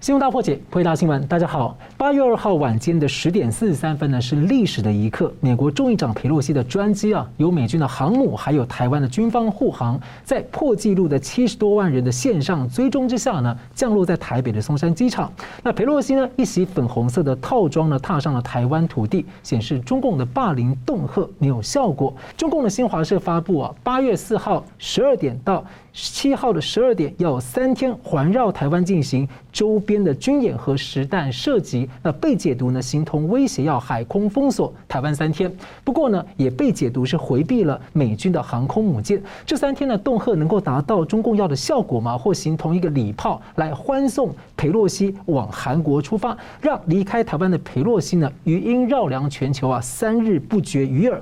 新闻大破解，回答新闻。大家好，八月二号晚间的十点四十三分呢，是历史的一刻。美国众议长佩洛西的专机啊，由美军的航母还有台湾的军方护航，在破纪录的七十多万人的线上追踪之下呢，降落在台北的松山机场。那佩洛西呢，一袭粉红色的套装呢，踏上了台湾土地，显示中共的霸凌恫吓没有效果。中共的新华社发布啊，八月四号十二点到七号的十二点，要三天环绕台湾进行周边的军演和实弹射击。那被解读呢，形同威胁要海空封锁台湾三天。不过呢，也被解读是回避了美军的航空母舰。这三天呢恫吓能够达到中共要的效果吗？或形同一个礼炮来欢送裴洛西往韩国出发，让离开台湾的裴洛西呢，余音绕梁全球啊，三日不绝于耳。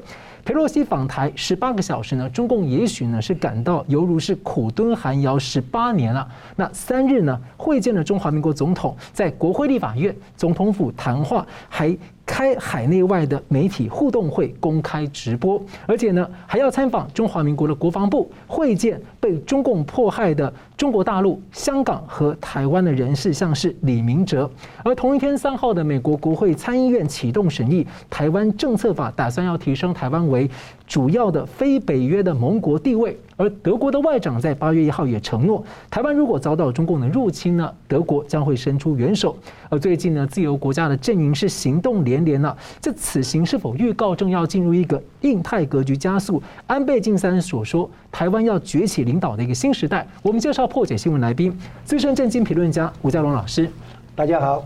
佩洛西访台十八个小时呢，中共也许呢是感到犹如是苦蹲寒窑十八年了。那三日呢会见了中华民国总统，在国会立法院总统府谈话，还开海内外的媒体互动会，公开直播，而且呢还要参访中华民国的国防部，会见被中共迫害的中国大陆、香港和台湾的人士，像是李明哲。而同一天三号的美国国会参议院启动审议台湾政策法，打算要提升台湾为主要的非北约的盟国地位。而德国的外长在八月一号也承诺，台湾如果遭到中共的入侵呢，德国将会伸出援手。而最近呢，自由国家的阵营是行动连连了。这此行是否预告正要进入一个印太格局加速？安倍晋三所说，台湾要崛起领导的一个新时代。我们介绍破解新闻来宾，资深政经评论家吴家龙老师。大家好。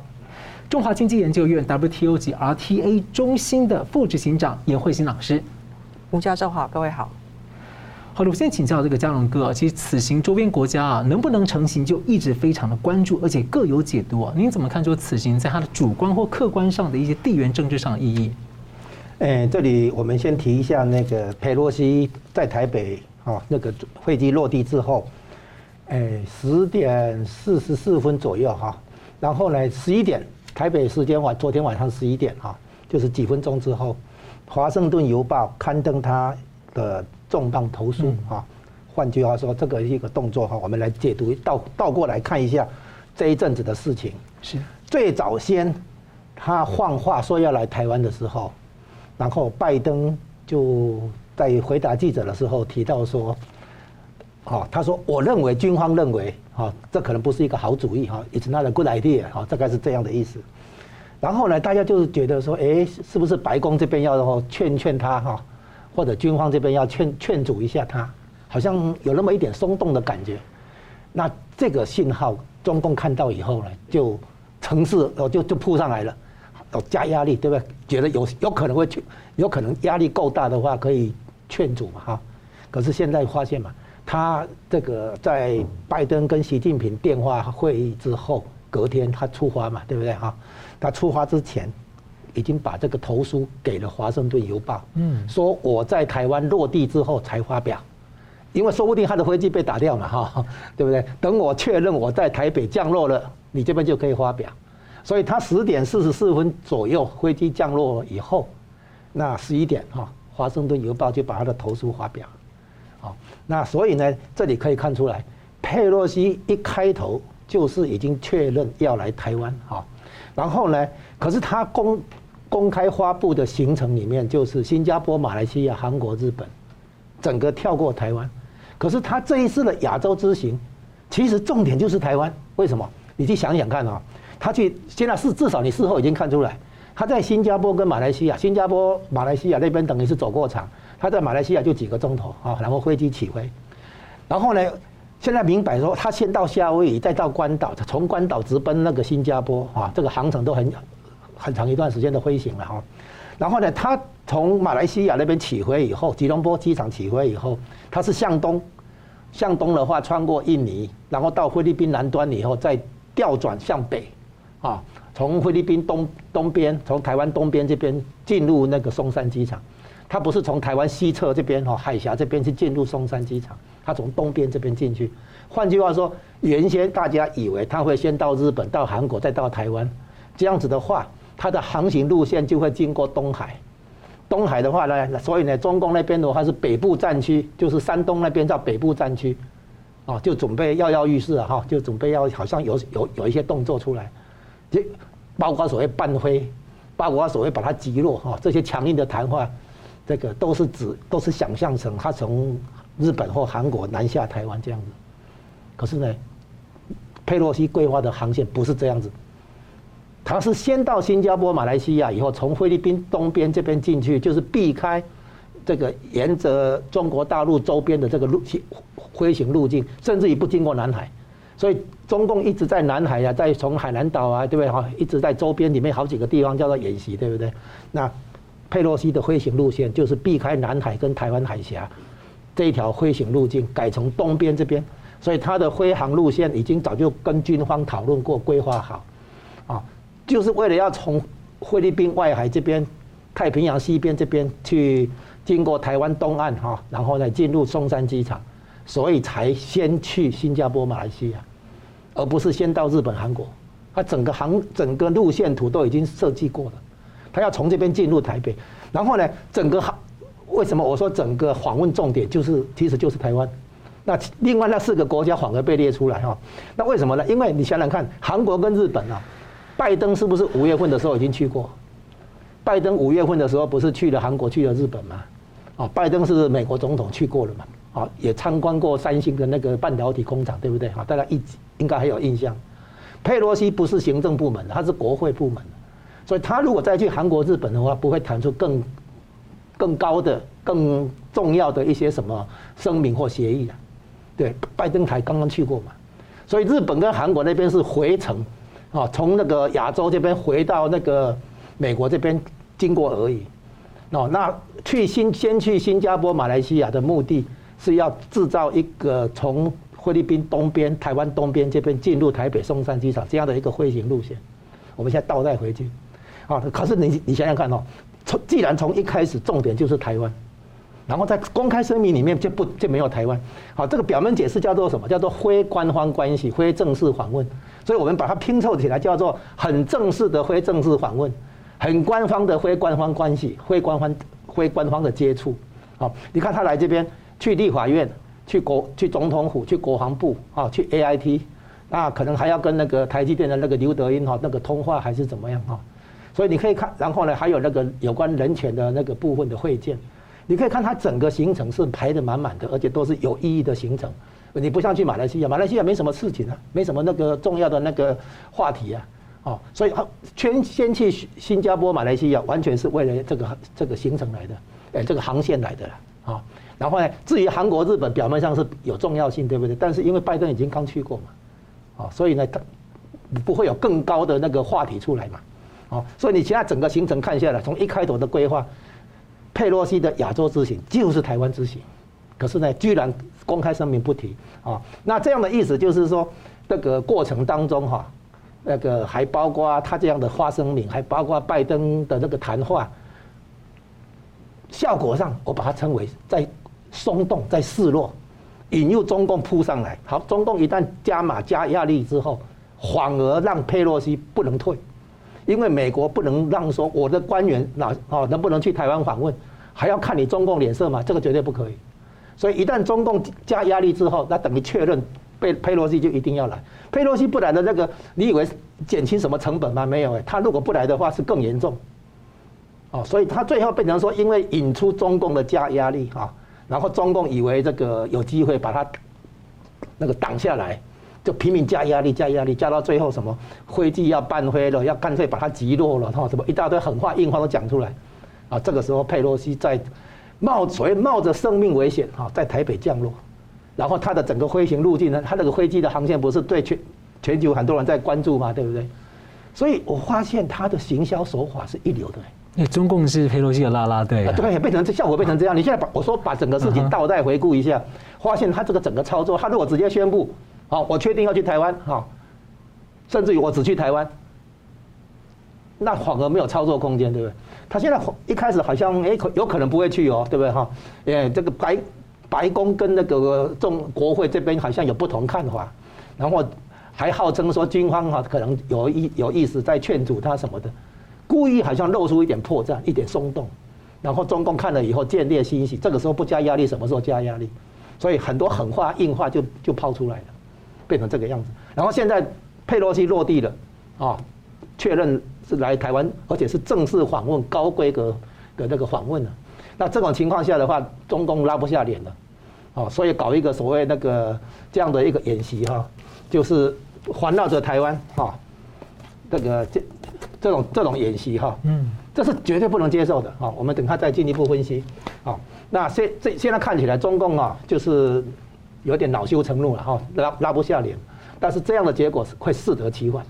中华经济研究院 WTO 及 RTA 中心的副执行长严慧欣老师。吴教授好，各位好。好的，我先请教这个嘉龙哥，其实此行周边国家啊，能不能成行，就一直非常的关注，而且各有解读啊。您怎么看说此行在它的主观或客观上的一些地缘政治上的意义？哎，这里我们先提一下那个佩洛西在台北啊，那个飞机落地之后，哎，十点四十四分左右哈，然后呢，十一点台北时间晚，昨天晚上十一点哈，就是几分钟之后，《华盛顿邮报》刊登他的。重磅投诉啊，换句话说，这个一个动作哈，我们来解读倒倒过来看一下这一阵子的事情。是最早先他放话说要来台湾的时候，然后拜登就在回答记者的时候提到说，哦，他说我认为军方认为啊，这可能不是一个好主意哈，It's not a good idea 哈，大概是这样的意思。然后呢，大家就是觉得说，哎，是不是白宫这边要劝劝他哈？或者军方这边要劝劝阻一下他，好像有那么一点松动的感觉。那这个信号，中共看到以后呢，就乘势哦，就就扑上来了，加压力，对不对？觉得有有可能会去，有可能压力够大的话，可以劝阻，哈。可是现在发现嘛，他这个在拜登跟习近平电话会议之后，隔天他出发嘛，对不对哈？他出发之前。已经把这个投书给了《华盛顿邮报》，嗯，说我在台湾落地之后才发表，因为说不定他的飞机被打掉嘛，哈，对不对？等我确认我在台北降落了，你这边就可以发表。所以他十点四十四分左右飞机降落以后，那十一点哈，《华盛顿邮报》就把他的投书发表。好，那所以呢，这里可以看出来，佩洛西一开头就是已经确认要来台湾，哈，然后呢，可是他公公开发布的行程里面，就是新加坡、马来西亚、韩国、日本，整个跳过台湾。可是他这一次的亚洲之行，其实重点就是台湾。为什么？你去想想看啊，他去现在是至少你事后已经看出来，他在新加坡跟马来西亚，新加坡、马来西亚那边等于是走过场，他在马来西亚就几个钟头啊，然后飞机起飞，然后呢，现在明摆说他先到夏威夷，再到关岛，从关岛直奔那个新加坡啊，这个航程都很。很长一段时间的飞行了哈，然后呢，他从马来西亚那边起飞以后，吉隆坡机场起飞以后，他是向东，向东的话穿过印尼，然后到菲律宾南端以后再调转向北，啊，从菲律宾东东边，从台湾东边这边进入那个松山机场，他不是从台湾西侧这边哈海峡这边去进入松山机场，他从东边这边进去。换句话说，原先大家以为他会先到日本、到韩国，再到台湾，这样子的话。他的航行路线就会经过东海，东海的话呢，所以呢，中共那边的话是北部战区，就是山东那边叫北部战区，啊，就准备跃跃欲试啊，哈，就准备要好像有有有一些动作出来，就包括所谓半飞，包括所谓把它击落哈，这些强硬的谈话，这个都是指都是想象成他从日本或韩国南下台湾这样子，可是呢，佩洛西规划的航线不是这样子，他是先到新加坡、马来西亚，以后从菲律宾东边这边进去，就是避开。这个沿着中国大陆周边的这个路线飞行路径，甚至于不经过南海，所以中共一直在南海啊，在从海南岛啊，对不对哈？一直在周边里面好几个地方叫做演习，对不对？那佩洛西的飞行路线就是避开南海跟台湾海峡这一条飞行路径，改成东边这边，所以他的飞航路线已经早就跟军方讨论过、规划好，啊，就是为了要从菲律宾外海这边、太平洋西边这边去。经过台湾东岸哈，然后呢进入松山机场，所以才先去新加坡、马来西亚，而不是先到日本、韩国。他整个航整个路线图都已经设计过了，他要从这边进入台北，然后呢，整个航为什么我说整个访问重点就是其实就是台湾？那另外那四个国家反而被列出来哈，那为什么呢？因为你想想看，韩国跟日本啊，拜登是不是五月份的时候已经去过？拜登五月份的时候不是去了韩国、去了日本吗？啊，拜登是美国总统去过了嘛？啊，也参观过三星的那个半导体工厂，对不对？啊，大家一应该还有印象。佩洛西不是行政部门的，他是国会部门，所以他如果再去韩国、日本的话，不会谈出更更高的、更重要的一些什么声明或协议啊。对，拜登才刚刚去过嘛，所以日本跟韩国那边是回程，啊，从那个亚洲这边回到那个美国这边经过而已。哦，那去新先去新加坡、马来西亚的目的是要制造一个从菲律宾东边、台湾东边这边进入台北松山机场这样的一个飞行路线。我们现在倒带回去，啊，可是你你想想看哦，从既然从一开始重点就是台湾，然后在公开声明里面就不就没有台湾，好，这个表面解释叫做什么？叫做非官方关系、非正式访问，所以我们把它拼凑起来叫做很正式的非正式访问。很官方的非官方关系，非官方非官方的接触，好，你看他来这边，去立法院，去国去总统府，去国防部，啊，去 AIT，那可能还要跟那个台积电的那个刘德音哈那个通话还是怎么样哈，所以你可以看，然后呢还有那个有关人权的那个部分的会见，你可以看他整个行程是排得满满的，而且都是有意义的行程，你不像去马来西亚，马来西亚没什么事情啊，没什么那个重要的那个话题啊。哦，所以他全先去新加坡、马来西亚，完全是为了这个这个行程来的，哎，这个航线来的啊。然后呢，至于韩国、日本，表面上是有重要性，对不对？但是因为拜登已经刚去过嘛，啊，所以呢，他不会有更高的那个话题出来嘛，哦，所以你现在整个行程看下来，从一开头的规划，佩洛西的亚洲之行就是台湾之行，可是呢，居然公开声明不提啊。那这样的意思就是说，这个过程当中哈。那个还包括他这样的发声明，还包括拜登的那个谈话，效果上我把它称为在松动，在示弱，引诱中共扑上来。好，中共一旦加码加压力之后，反而让佩洛西不能退，因为美国不能让说我的官员哪哦能不能去台湾访问，还要看你中共脸色嘛，这个绝对不可以。所以一旦中共加压力之后，那等于确认。被佩洛西就一定要来，佩洛西不来的那个，你以为减轻什么成本吗？没有哎，他如果不来的话是更严重。哦，所以他最后变成说，因为引出中共的加压力啊，然后中共以为这个有机会把他那个挡下来，就拼命加压力，加压力，加到最后什么飞机要半飞了，要干脆把它击落了，哈，什么一大堆狠话硬话都讲出来，啊，这个时候佩洛西在冒所谓冒着生命危险哈，在台北降落。然后他的整个飞行路径呢，他那个飞机的航线不是对全全球很多人在关注吗？对不对？所以我发现他的行销手法是一流的。那中共是佩洛西的拉拉队，啊对，变成这效果变成这样。你现在把我说把整个事情倒带回顾一下，发现他这个整个操作，他如果直接宣布，好，我确定要去台湾，好，甚至于我只去台湾，那反而没有操作空间，对不对？他现在一开始好像哎，有可能不会去哦，对不对？哈，哎，这个白。白宫跟那个中国会这边好像有不同看法，然后还号称说军方哈可能有意有意思在劝阻他什么的，故意好像露出一点破绽，一点松动，然后中共看了以后见猎心喜，这个时候不加压力，什么时候加压力？所以很多狠话硬话就就抛出来了，变成这个样子。然后现在佩洛西落地了，啊，确认是来台湾，而且是正式访问、高规格的那个访问了。那这种情况下的话，中共拉不下脸了，哦，所以搞一个所谓那个这样的一个演习哈，就是环绕着台湾哈，这个这这种这种演习哈，嗯，这是绝对不能接受的啊。我们等他再进一步分析啊。那现这现在看起来，中共啊就是有点恼羞成怒了哈，拉拉不下脸。但是这样的结果是会适得其反，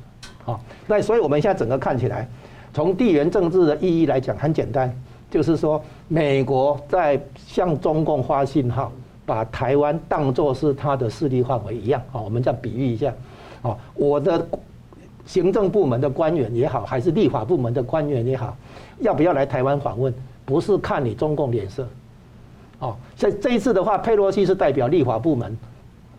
啊，那所以我们现在整个看起来，从地缘政治的意义来讲，很简单。就是说，美国在向中共发信号，把台湾当作是它的势力范围一样啊。我们这样比喻一下，啊，我的行政部门的官员也好，还是立法部门的官员也好，要不要来台湾访问，不是看你中共脸色，哦。所以这一次的话，佩洛西是代表立法部门，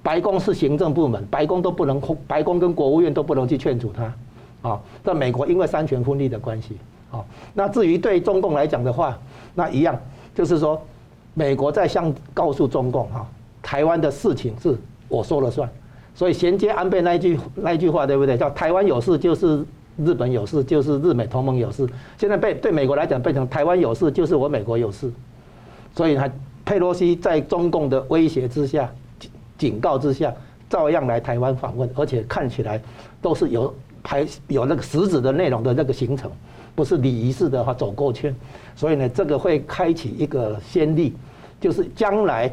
白宫是行政部门，白宫都不能，白宫跟国务院都不能去劝阻他，啊，在美国因为三权分立的关系。啊，那至于对中共来讲的话，那一样就是说，美国在向告诉中共哈，台湾的事情是我说了算，所以衔接安倍那一句那一句话对不对？叫台湾有事就是日本有事，就是日美同盟有事。现在被对美国来讲变成台湾有事就是我美国有事，所以他佩洛西在中共的威胁之下、警告之下，照样来台湾访问，而且看起来都是有排有那个实质的内容的那个行程。不是礼仪式的话走过圈，所以呢，这个会开启一个先例，就是将来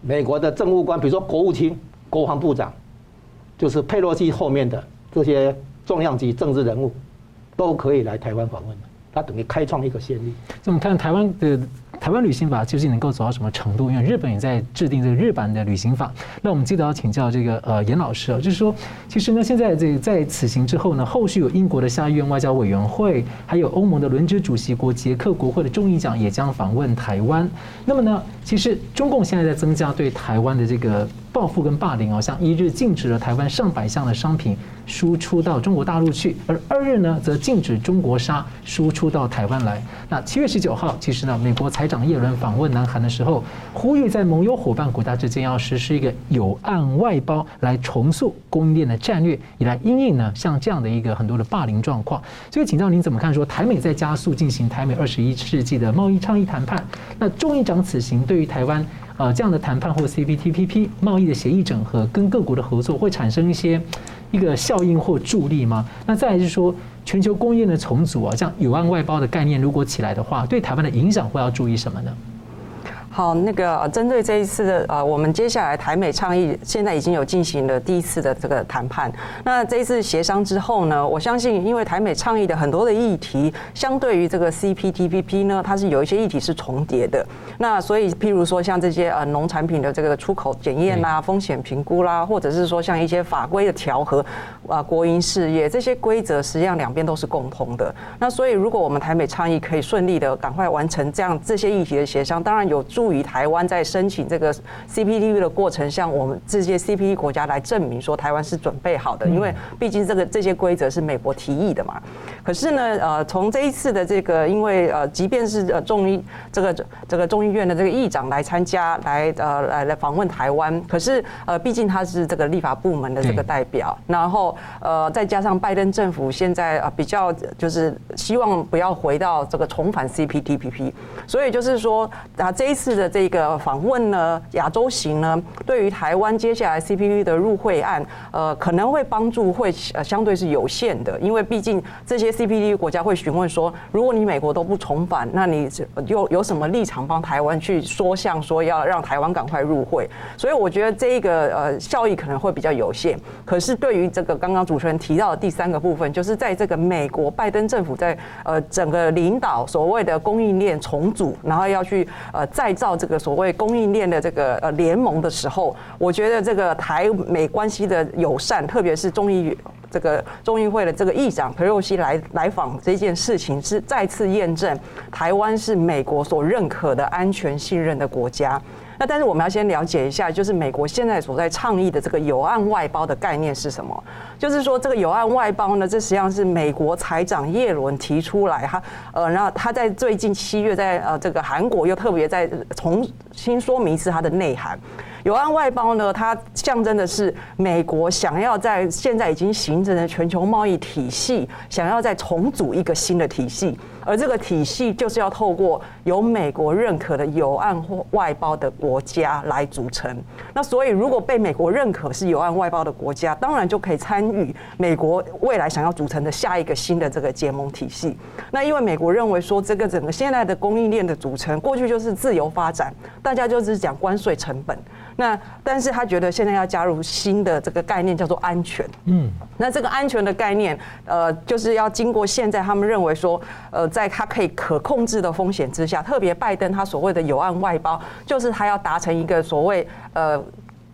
美国的政务官，比如说国务卿、国防部长，就是佩洛西后面的这些重量级政治人物，都可以来台湾访问，他等于开创一个先例。那我们看台湾的。台湾旅行法究竟能够走到什么程度？因为日本也在制定这个日版的旅行法。那我们记得要请教这个呃严老师啊，就是说，其实呢，现在这在此行之后呢，后续有英国的下议院外交委员会，还有欧盟的轮值主席国捷克国会的众议长也将访问台湾。那么呢，其实中共现在在增加对台湾的这个。报复跟霸凌哦，像一日禁止了台湾上百项的商品输出到中国大陆去，而二日呢，则禁止中国纱输出到台湾来。那七月十九号，其实呢，美国财长叶伦访问南韩的时候，呼吁在盟友伙伴国家之间要实施一个有案外包，来重塑供应链的战略，以来因应呢像这样的一个很多的霸凌状况。所以，请教您怎么看？说台美在加速进行台美二十一世纪的贸易倡议谈判，那众议长此行对于台湾？呃，这样的谈判或 CPTPP 贸易的协议整合，跟各国的合作会产生一些一个效应或助力吗？那再来就是说，全球供应链的重组啊，像友岸外包的概念如果起来的话，对台湾的影响会要注意什么呢？好，那个针对这一次的呃，我们接下来台美倡议现在已经有进行了第一次的这个谈判。那这一次协商之后呢，我相信因为台美倡议的很多的议题，相对于这个 CPTPP 呢，它是有一些议题是重叠的。那所以譬如说像这些呃农产品的这个出口检验啦、风险评估啦，或者是说像一些法规的调和啊、国营事业这些规则，实际上两边都是共通的。那所以如果我们台美倡议可以顺利的赶快完成这样这些议题的协商，当然有助。于台湾在申请这个 CPTPP 的过程，向我们这些 CPT 国家来证明说台湾是准备好的，因为毕竟这个这些规则是美国提议的嘛。可是呢，呃，从这一次的这个，因为呃，即便是呃众议这个这个众议院的这个议长来参加，来呃来来访问台湾，可是呃，毕竟他是这个立法部门的这个代表，然后呃，再加上拜登政府现在啊比较就是希望不要回到这个重返 CPTPP，所以就是说啊这一次。的这个访问呢，亚洲行呢，对于台湾接下来 CPTPP 的入会案，呃，可能会帮助会呃相对是有限的，因为毕竟这些 CPTPP 国家会询问说，如果你美国都不重返，那你有有什么立场帮台湾去说项，说要让台湾赶快入会？所以我觉得这一个呃效益可能会比较有限。可是对于这个刚刚主持人提到的第三个部分，就是在这个美国拜登政府在呃整个领导所谓的供应链重组，然后要去呃再造。到这个所谓供应链的这个呃联盟的时候，我觉得这个台美关系的友善，特别是众议这个中议会的这个议长佩洛西来来访这件事情，是再次验证台湾是美国所认可的安全信任的国家。那但是我们要先了解一下，就是美国现在所在倡议的这个友岸外包的概念是什么？就是说这个友岸外包呢，这实际上是美国财长耶伦提出来，他呃，然后他在最近七月在呃这个韩国又特别在重新说明一次它的内涵。友岸外包呢，它象征的是美国想要在现在已经形成的全球贸易体系，想要再重组一个新的体系。而这个体系就是要透过由美国认可的有岸或外包的国家来组成。那所以，如果被美国认可是有岸外包的国家，当然就可以参与美国未来想要组成的下一个新的这个结盟体系。那因为美国认为说，这个整个现在的供应链的组成，过去就是自由发展，大家就是讲关税成本。那但是他觉得现在要加入新的这个概念，叫做安全。嗯，那这个安全的概念，呃，就是要经过现在他们认为说，呃，在他可以可控制的风险之下，特别拜登他所谓的有案外包，就是他要达成一个所谓呃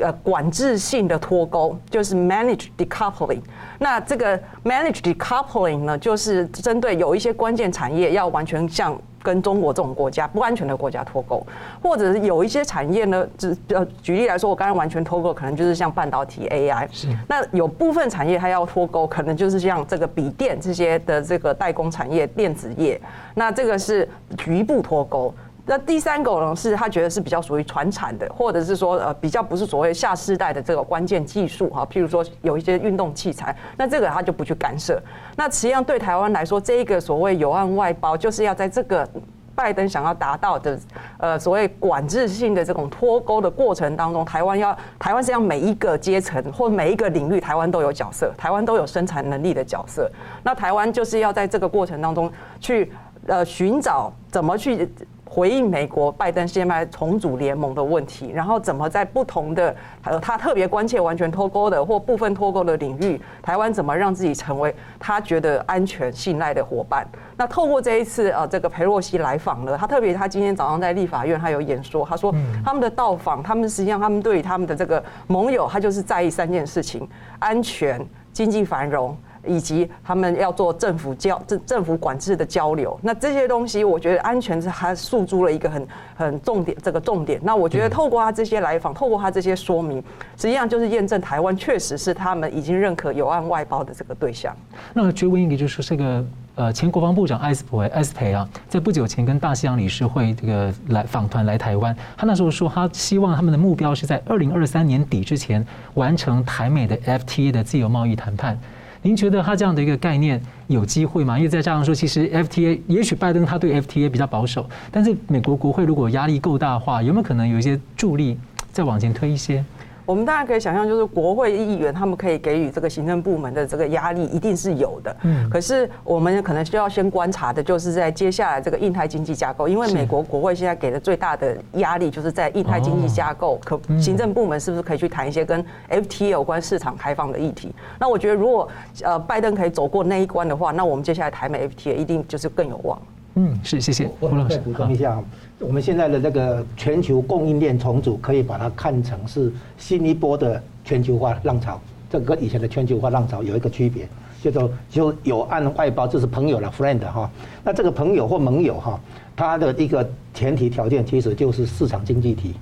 呃管制性的脱钩，就是 manage decoupling。那这个 manage decoupling 呢，就是针对有一些关键产业要完全像。跟中国这种国家不安全的国家脱钩，或者是有一些产业呢，只呃举例来说，我刚才完全脱钩，可能就是像半导体 AI。是。那有部分产业它要脱钩，可能就是像这个笔电这些的这个代工产业、电子业。那这个是局部脱钩。那第三个呢，是他觉得是比较属于传产的，或者是说呃比较不是所谓下世代的这个关键技术哈，譬如说有一些运动器材，那这个他就不去干涉。那实际上对台湾来说，这一个所谓友岸外包，就是要在这个拜登想要达到的呃所谓管制性的这种脱钩的过程当中，台湾要台湾实际上每一个阶层或每一个领域，台湾都有角色，台湾都有生产能力的角色。那台湾就是要在这个过程当中去呃寻找怎么去。回应美国拜登现在重组联盟的问题，然后怎么在不同的呃他特别关切完全脱钩的或部分脱钩的领域，台湾怎么让自己成为他觉得安全信赖的伙伴？那透过这一次呃这个裴洛西来访呢，他特别他今天早上在立法院他有演说，他说他们的到访，他们实际上他们对于他们的这个盟友，他就是在意三件事情：安全、经济繁荣。以及他们要做政府交政政府管制的交流，那这些东西，我觉得安全是还诉诸了一个很很重点这个重点。那我觉得透过他这些来访，透过他这些说明，实际上就是验证台湾确实是他们已经认可有案外包的这个对象。那追问一个，就是这个呃前国防部长艾斯培艾斯培啊，在不久前跟大西洋理事会这个来访团来台湾，他那时候说他希望他们的目标是在二零二三年底之前完成台美的 FTA 的自由贸易谈判。您觉得他这样的一个概念有机会吗？因为再加上说，其实 FTA 也许拜登他对 FTA 比较保守，但是美国国会如果压力够大的话，有没有可能有一些助力再往前推一些？我们大家可以想象，就是国会议员他们可以给予这个行政部门的这个压力，一定是有的。嗯。可是我们可能需要先观察的，就是在接下来这个印太经济架构，因为美国国会现在给的最大的压力，就是在印太经济架构，可行政部门是不是可以去谈一些跟 FTA 有关市场开放的议题？那我觉得，如果呃拜登可以走过那一关的话，那我们接下来台美 FTA 一定就是更有望。嗯，是，谢谢。我再补充一下。我们现在的这个全球供应链重组，可以把它看成是新一波的全球化浪潮。这跟以前的全球化浪潮有一个区别，叫做就有按外包，就是朋友了，friend 哈。那这个朋友或盟友哈，它的一个前提条件其实就是市场经济体，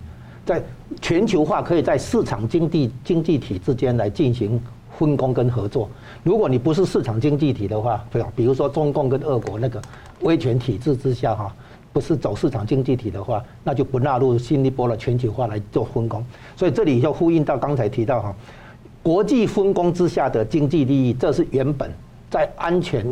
在全球化可以在市场经济经济体之间来进行分工跟合作。如果你不是市场经济体的话，对吧？比如说中共跟俄国那个威权体制之下哈。是走市场经济体的话，那就不纳入新一波的全球化来做分工。所以这里就呼应到刚才提到哈，国际分工之下的经济利益，这是原本在安全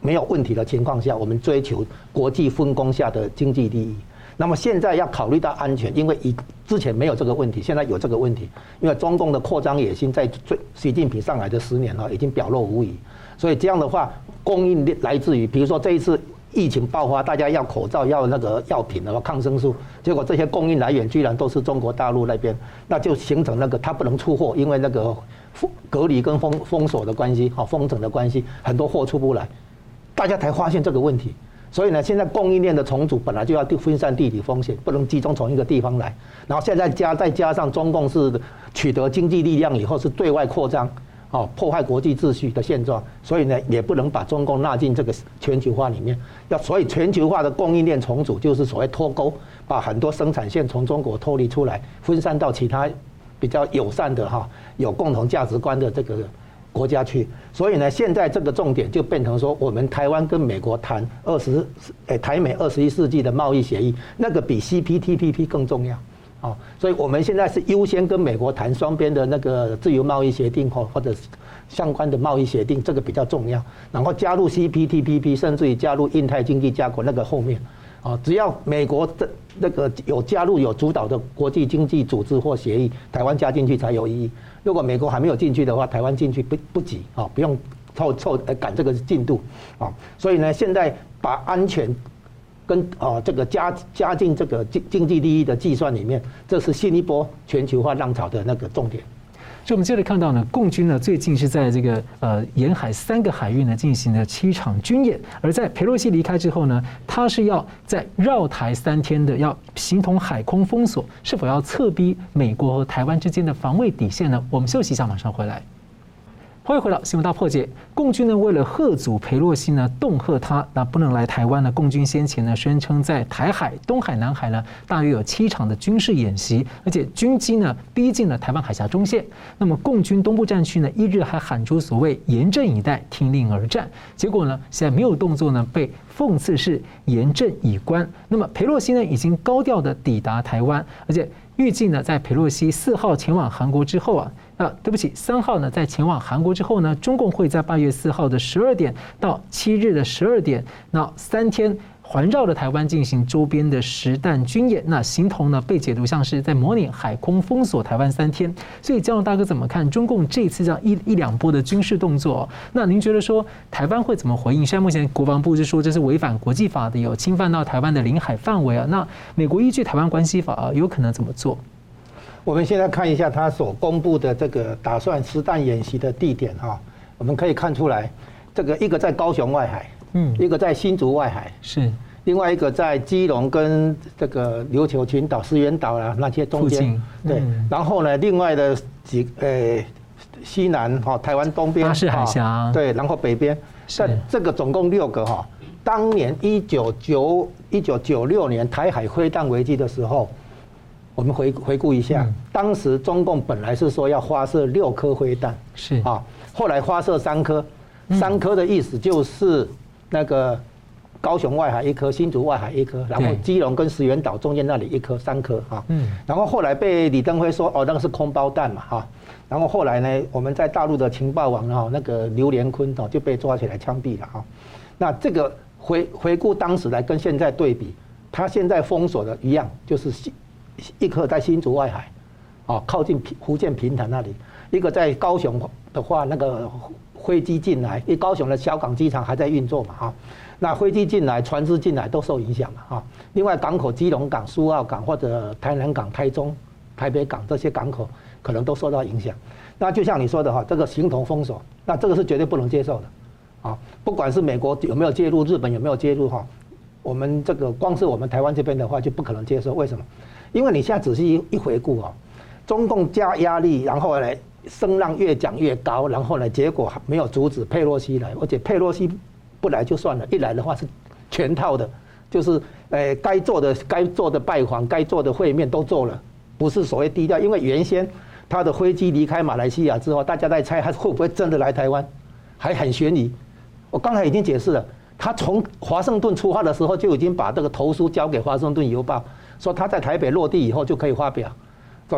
没有问题的情况下，我们追求国际分工下的经济利益。那么现在要考虑到安全，因为以之前没有这个问题，现在有这个问题，因为中共的扩张野心在最习近平上来的十年了，已经表露无遗。所以这样的话，供应来自于，比如说这一次。疫情爆发，大家要口罩，要那个药品的话，抗生素，结果这些供应来源居然都是中国大陆那边，那就形成那个他不能出货，因为那个封隔离跟封封锁的关系，哈，封城的关系，很多货出不来，大家才发现这个问题。所以呢，现在供应链的重组本来就要分散地理风险，不能集中从一个地方来，然后现在加再加上中共是取得经济力量以后是对外扩张。哦，破坏国际秩序的现状，所以呢，也不能把中共纳进这个全球化里面。要所以全球化的供应链重组，就是所谓脱钩，把很多生产线从中国脱离出来，分散到其他比较友善的哈、有共同价值观的这个国家去。所以呢，现在这个重点就变成说，我们台湾跟美国谈二十，诶，台美二十一世纪的贸易协议，那个比 CPTPP 更重要。哦，所以我们现在是优先跟美国谈双边的那个自由贸易协定或或者相关的贸易协定，这个比较重要。然后加入 CPTPP，甚至于加入印太经济架构那个后面，啊，只要美国的那个有加入有主导的国际经济组织或协议，台湾加进去才有意义。如果美国还没有进去的话，台湾进去不不急啊，不用凑凑赶这个进度啊。所以呢，现在把安全。跟啊这个加加进这个经经济利益的计算里面，这是新一波全球化浪潮的那个重点。所以，我们接着看到呢，共军呢最近是在这个呃沿海三个海域呢进行了七场军演，而在佩洛西离开之后呢，他是要在绕台三天的，要形同海空封锁，是否要侧逼美国和台湾之间的防卫底线呢？我们休息一下，马上回来。欢迎回到新闻大破解。共军呢，为了吓阻裴洛西呢，恫吓他，那不能来台湾呢。共军先前呢，宣称在台海、东海、南海呢，大约有七场的军事演习，而且军机呢，逼近了台湾海峡中线。那么，共军东部战区呢，一日还喊出所谓“严阵以待，听令而战”，结果呢，现在没有动作呢，被讽刺是“严阵以观”。那么，裴洛西呢，已经高调的抵达台湾，而且预计呢，在裴洛西四号前往韩国之后啊。啊，对不起，三号呢，在前往韩国之后呢，中共会在八月四号的十二点到七日的十二点，那三天环绕着台湾进行周边的实弹军演，那形同呢被解读像是在模拟海空封锁台湾三天。所以，江龙大哥怎么看中共这次这样一一两波的军事动作？那您觉得说台湾会怎么回应？现在目前国防部是说这是违反国际法的，有侵犯到台湾的领海范围啊。那美国依据台湾关系法啊，有可能怎么做？我们现在看一下他所公布的这个打算实弹演习的地点哈，我们可以看出来，这个一个在高雄外海，嗯，一个在新竹外海，是，另外一个在基隆跟这个琉球群岛、石垣岛啊那些中间，对，然后呢，另外的几呃西南哈台湾东边巴士海峡，对，然后北边，但这个总共六个哈，当年一九九一九九六年台海飞弹危机的时候。我们回回顾一下，当时中共本来是说要发射六颗飞弹，是啊，后来发射三颗，三颗的意思就是那个高雄外海一颗，新竹外海一颗，然后基隆跟石垣岛中间那里一颗，三颗啊。嗯，然后后来被李登辉说哦，那个是空包弹嘛哈，然后后来呢，我们在大陆的情报网哈，那个刘连坤哦就被抓起来枪毙了哈。那这个回回顾当时来跟现在对比，他现在封锁的一样就是。一颗在新竹外海，啊，靠近福建平潭那里；一个在高雄的话，那个飞机进来，因为高雄的小港机场还在运作嘛，哈，那飞机进来、船只进来都受影响嘛，哈。另外，港口基隆港、苏澳港或者台南港、台中、台北港这些港口可能都受到影响。那就像你说的哈，这个形同封锁，那这个是绝对不能接受的，啊，不管是美国有没有介入，日本有没有介入哈，我们这个光是我们台湾这边的话就不可能接受，为什么？因为你现在仔细一一回顾啊，中共加压力，然后呢声浪越讲越高，然后呢结果没有阻止佩洛西来，而且佩洛西不来就算了，一来的话是全套的，就是呃该做的该做的拜访，该做的会面都做了，不是所谓低调。因为原先他的飞机离开马来西亚之后，大家在猜他会不会真的来台湾，还很悬疑。我刚才已经解释了，他从华盛顿出发的时候就已经把这个投书交给华盛顿邮报。说他在台北落地以后就可以发表，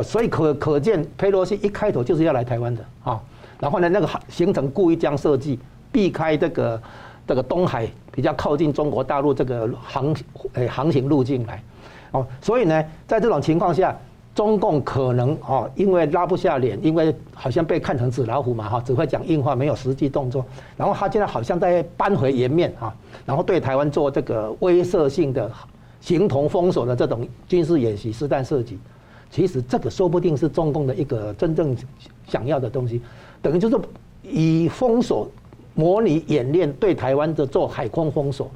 所以可可见佩洛西一开头就是要来台湾的啊。然后呢，那个行程故意这样设计，避开这个这个东海比较靠近中国大陆这个航诶航行路径来，哦，所以呢，在这种情况下，中共可能哦，因为拉不下脸，因为好像被看成纸老虎嘛哈，只会讲硬话，没有实际动作。然后他现在好像在扳回颜面啊，然后对台湾做这个威慑性的。形同封锁的这种军事演习、实弹射击，其实这个说不定是中共的一个真正想要的东西，等于就是以封锁模拟演练对台湾的做海空封锁，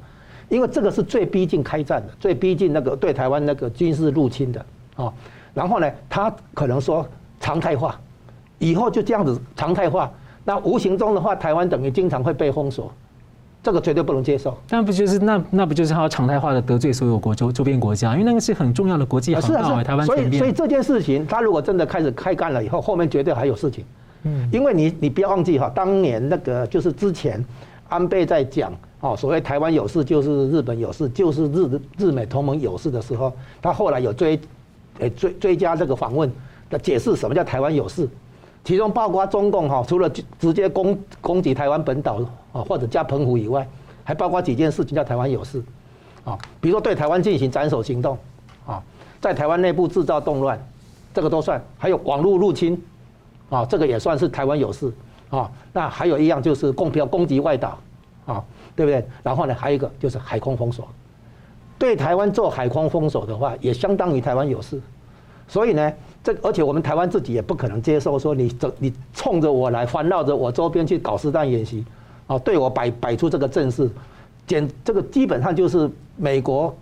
因为这个是最逼近开战的，最逼近那个对台湾那个军事入侵的啊。然后呢，他可能说常态化，以后就这样子常态化，那无形中的话，台湾等于经常会被封锁。这个绝对不能接受，那不就是那那不就是他要常态化的得罪所有国周周边国家，因为那个是很重要的国际航道，台湾。所以所以这件事情，他如果真的开始开干了以后，后面绝对还有事情。嗯，因为你你不要忘记哈，当年那个就是之前安倍在讲哦，所谓台湾有事就是日本有事，就是日日美同盟有事的时候，他后来有追诶追追加这个访问的解释什么叫台湾有事，其中包括中共哈，除了直接攻攻击台湾本岛啊或者加澎湖以外，还包括几件事情叫台湾有事，啊，比如说对台湾进行斩首行动，啊，在台湾内部制造动乱，这个都算，还有网络入侵，啊，这个也算是台湾有事，啊，那还有一样就是共标攻击外岛，啊，对不对？然后呢，还有一个就是海空封锁。对台湾做海空封锁的话，也相当于台湾有事，所以呢，这而且我们台湾自己也不可能接受说你走你冲着我来环绕着我周边去搞实弹演习，啊，对我摆摆出这个阵势，简这个基本上就是美国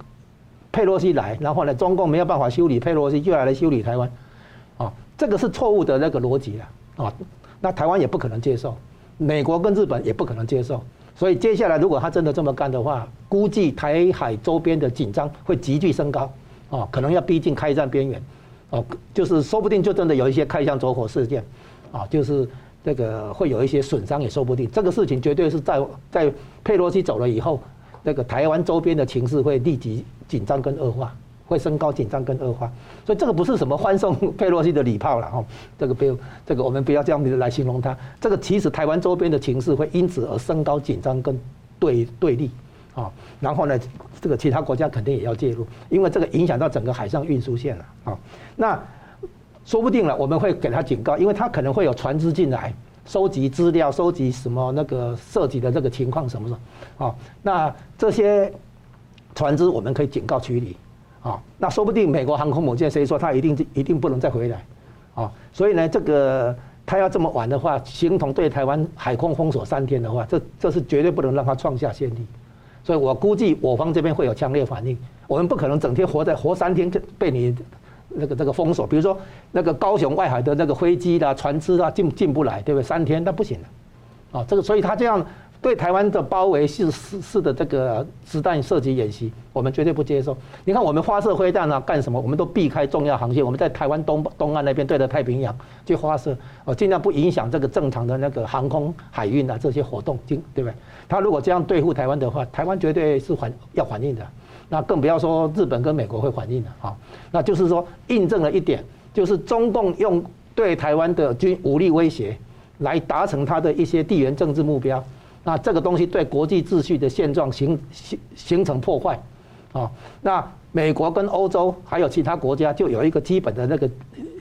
佩洛西来，然后呢，中共没有办法修理佩洛西，就要来修理台湾，啊，这个是错误的那个逻辑了，啊，那台湾也不可能接受，美国跟日本也不可能接受。所以接下来，如果他真的这么干的话，估计台海周边的紧张会急剧升高，哦，可能要逼近开战边缘，哦，就是说不定就真的有一些开枪走火事件，啊，就是这个会有一些损伤也说不定。这个事情绝对是在在佩洛西走了以后，那个台湾周边的情势会立即紧张跟恶化。会升高紧张跟恶化，所以这个不是什么欢送佩洛西的礼炮了哈，这个不用，这个我们不要这样子来形容它。这个其实台湾周边的情势会因此而升高紧张跟对对立，啊，然后呢，这个其他国家肯定也要介入，因为这个影响到整个海上运输线了啊。那说不定了，我们会给他警告，因为他可能会有船只进来收集资料、收集什么那个涉及的这个情况什么的，啊，那这些船只我们可以警告驱离。啊，那说不定美国航空母舰谁说他一定一定不能再回来，啊，所以呢，这个他要这么晚的话，形同对台湾海空封锁三天的话，这这是绝对不能让他创下先例，所以我估计我方这边会有强烈反应，我们不可能整天活在活三天被你那个这个封锁，比如说那个高雄外海的那个飞机啦、船只啊进进不来，对不对？三天那不行的，啊，这个所以他这样。对台湾的包围式式的这个实弹射击演习，我们绝对不接受。你看，我们发射飞弹啊，干什么？我们都避开重要航线，我们在台湾东东岸那边对着太平洋去发射，哦，尽量不影响这个正常的那个航空海运啊这些活动，对不对？他如果这样对付台湾的话，台湾绝对是反要反应的。那更不要说日本跟美国会反应的啊。那就是说，印证了一点，就是中共用对台湾的军武力威胁来达成他的一些地缘政治目标。那这个东西对国际秩序的现状形形形成破坏，啊，那美国跟欧洲还有其他国家就有一个基本的那个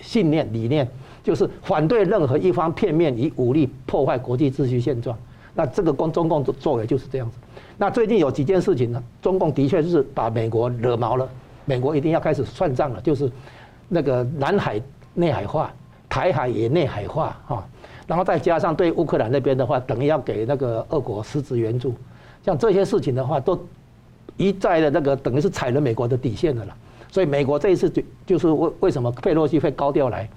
信念理念，就是反对任何一方片面以武力破坏国际秩序现状。那这个共中共作为就是这样子。那最近有几件事情呢，中共的确是把美国惹毛了，美国一定要开始算账了，就是那个南海内海化，台海也内海化，哈。然后再加上对乌克兰那边的话，等于要给那个俄国实质援助，像这些事情的话，都一再的那个等于是踩了美国的底线的了。所以美国这一次就就是为为什么佩洛西会高调来，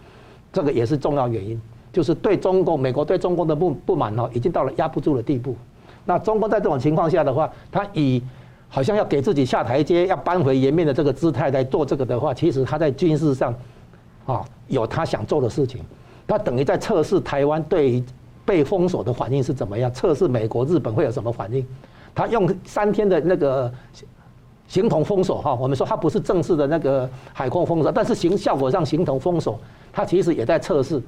这个也是重要原因，就是对中共美国对中共的不不满哦，已经到了压不住的地步。那中共在这种情况下的话，他以好像要给自己下台阶，要扳回颜面的这个姿态来做这个的话，其实他在军事上啊有他想做的事情。他等于在测试台湾对被封锁的反应是怎么样，测试美国、日本会有什么反应。他用三天的那个形同封锁哈，我们说他不是正式的那个海空封锁，但是形效果上形同封锁，他其实也在测试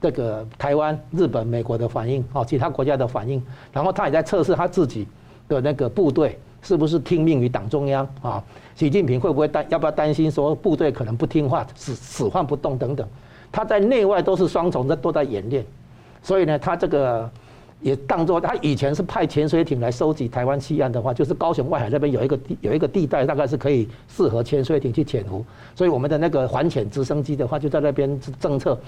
这个台湾、日本、美国的反应啊，其他国家的反应。然后他也在测试他自己的那个部队是不是听命于党中央啊，习近平会不会担要不要担心说部队可能不听话，死死缓不动等等。他在内外都是双重的，都在演练，所以呢，他这个也当作他以前是派潜水艇来收集台湾西岸的话，就是高雄外海那边有一个地有一个地带，大概是可以适合潜水艇去潜伏，所以我们的那个环潜直升机的话，就在那边政策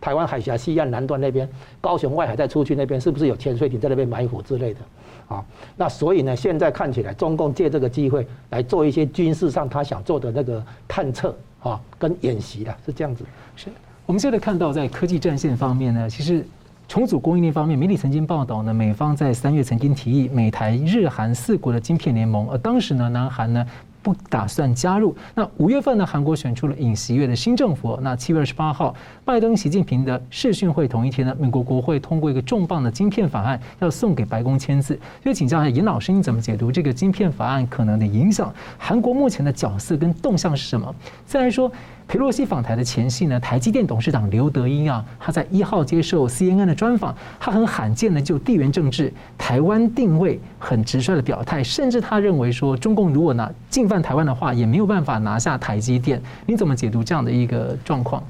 台湾海峡西岸南端那边，高雄外海再出去那边是不是有潜水艇在那边埋伏之类的，啊，那所以呢，现在看起来中共借这个机会来做一些军事上他想做的那个探测啊跟演习的，是这样子，是。我们现在看到，在科技战线方面呢，其实重组供应链方面，媒体曾经报道呢，美方在三月曾经提议美台日韩四国的晶片联盟，而当时呢，南韩呢不打算加入。那五月份呢，韩国选出了尹锡悦的新政府。那七月二十八号，拜登、习近平的视讯会同一天呢，美国国会通过一个重磅的晶片法案，要送给白宫签字。所以请教一下尹老师，你怎么解读这个晶片法案可能的影响？韩国目前的角色跟动向是什么？再来说。皮洛西访台的前夕呢，台积电董事长刘德英啊，他在一号接受 CNN 的专访，他很罕见的就地缘政治、台湾定位很直率的表态，甚至他认为说，中共如果拿进犯台湾的话，也没有办法拿下台积电。你怎么解读这样的一个状况？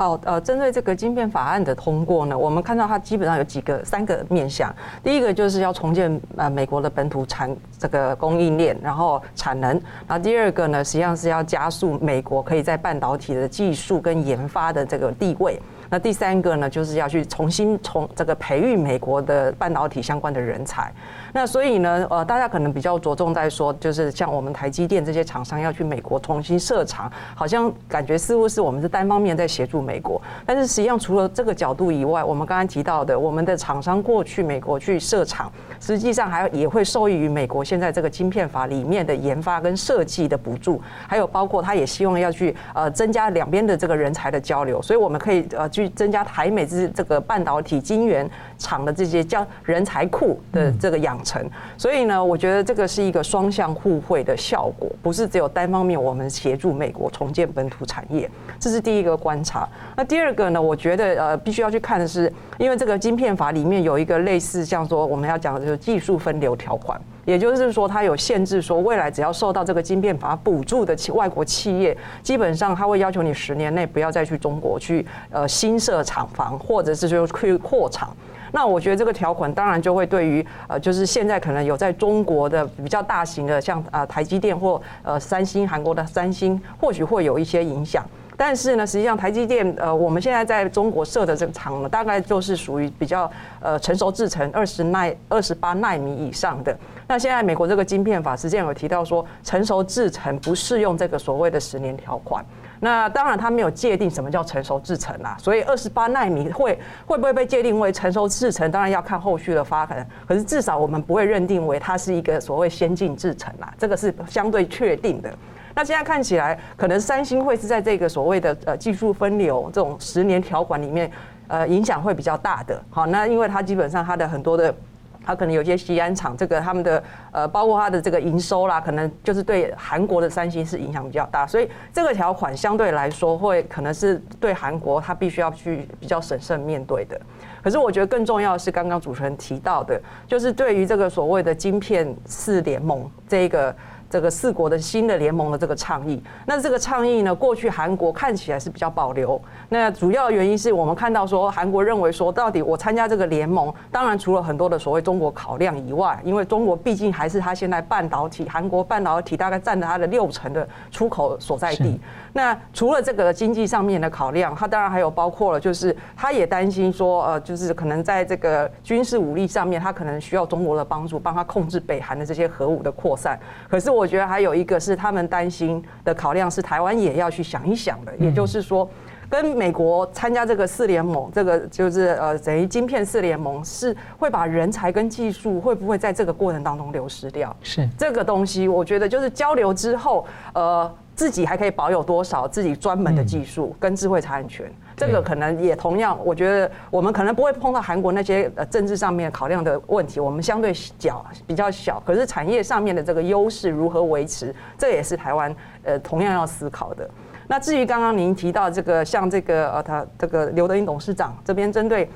好，呃，针对这个晶片法案的通过呢，我们看到它基本上有几个三个面向。第一个就是要重建呃美国的本土产这个供应链，然后产能。然后第二个呢，实际上是要加速美国可以在半导体的技术跟研发的这个地位。那第三个呢，就是要去重新从这个培育美国的半导体相关的人才。那所以呢，呃，大家可能比较着重在说，就是像我们台积电这些厂商要去美国重新设厂，好像感觉似乎是我们是单方面在协助美国。但是实际上，除了这个角度以外，我们刚刚提到的，我们的厂商过去美国去设厂，实际上还也会受益于美国现在这个晶片法里面的研发跟设计的补助，还有包括他也希望要去呃增加两边的这个人才的交流，所以我们可以呃去增加台美之这个半导体晶圆厂的这些叫人才库的这个养。成，所以呢，我觉得这个是一个双向互惠的效果，不是只有单方面我们协助美国重建本土产业，这是第一个观察。那第二个呢，我觉得呃，必须要去看的是，因为这个晶片法里面有一个类似像说我们要讲的就是技术分流条款，也就是说它有限制，说未来只要受到这个晶片法补助的外国企业，基本上它会要求你十年内不要再去中国去呃新设厂房，或者是说去扩厂。那我觉得这个条款当然就会对于呃，就是现在可能有在中国的比较大型的，像啊台积电或呃三星，韩国的三星，或许会有一些影响。但是呢，实际上台积电呃，我们现在在中国设的这个厂呢，大概就是属于比较呃成熟制程二十奈二十八奈米以上的。那现在美国这个晶片法实际上有提到说，成熟制程不适用这个所谓的十年条款。那当然，它没有界定什么叫成熟制程啦，所以二十八纳米会会不会被界定为成熟制程，当然要看后续的发展。可是至少我们不会认定为它是一个所谓先进制程啦，这个是相对确定的。那现在看起来，可能三星会是在这个所谓的呃技术分流这种十年条款里面，呃影响会比较大的。好，那因为它基本上它的很多的。它可能有些西安厂，这个他们的呃，包括它的这个营收啦，可能就是对韩国的三星是影响比较大，所以这个条款相对来说会可能是对韩国它必须要去比较审慎面对的。可是我觉得更重要的是刚刚主持人提到的，就是对于这个所谓的晶片四联盟这一个。这个四国的新的联盟的这个倡议，那这个倡议呢，过去韩国看起来是比较保留。那主要原因是我们看到说，韩国认为说，到底我参加这个联盟，当然除了很多的所谓中国考量以外，因为中国毕竟还是他现在半导体，韩国半导体大概占了它的六成的出口所在地。那除了这个经济上面的考量，他当然还有包括了，就是他也担心说，呃，就是可能在这个军事武力上面，他可能需要中国的帮助，帮他控制北韩的这些核武的扩散。可是我我觉得还有一个是他们担心的考量是，台湾也要去想一想的，也就是说，跟美国参加这个四联盟，这个就是呃等于晶片四联盟，是会把人才跟技术会不会在这个过程当中流失掉？是这个东西，我觉得就是交流之后，呃。自己还可以保有多少自己专门的技术跟智慧财产权？这个可能也同样，我觉得我们可能不会碰到韩国那些呃政治上面考量的问题，我们相对小比较小，可是产业上面的这个优势如何维持，这也是台湾呃同样要思考的。那至于刚刚您提到这个，像这个呃他这个刘德英董事长这边针对。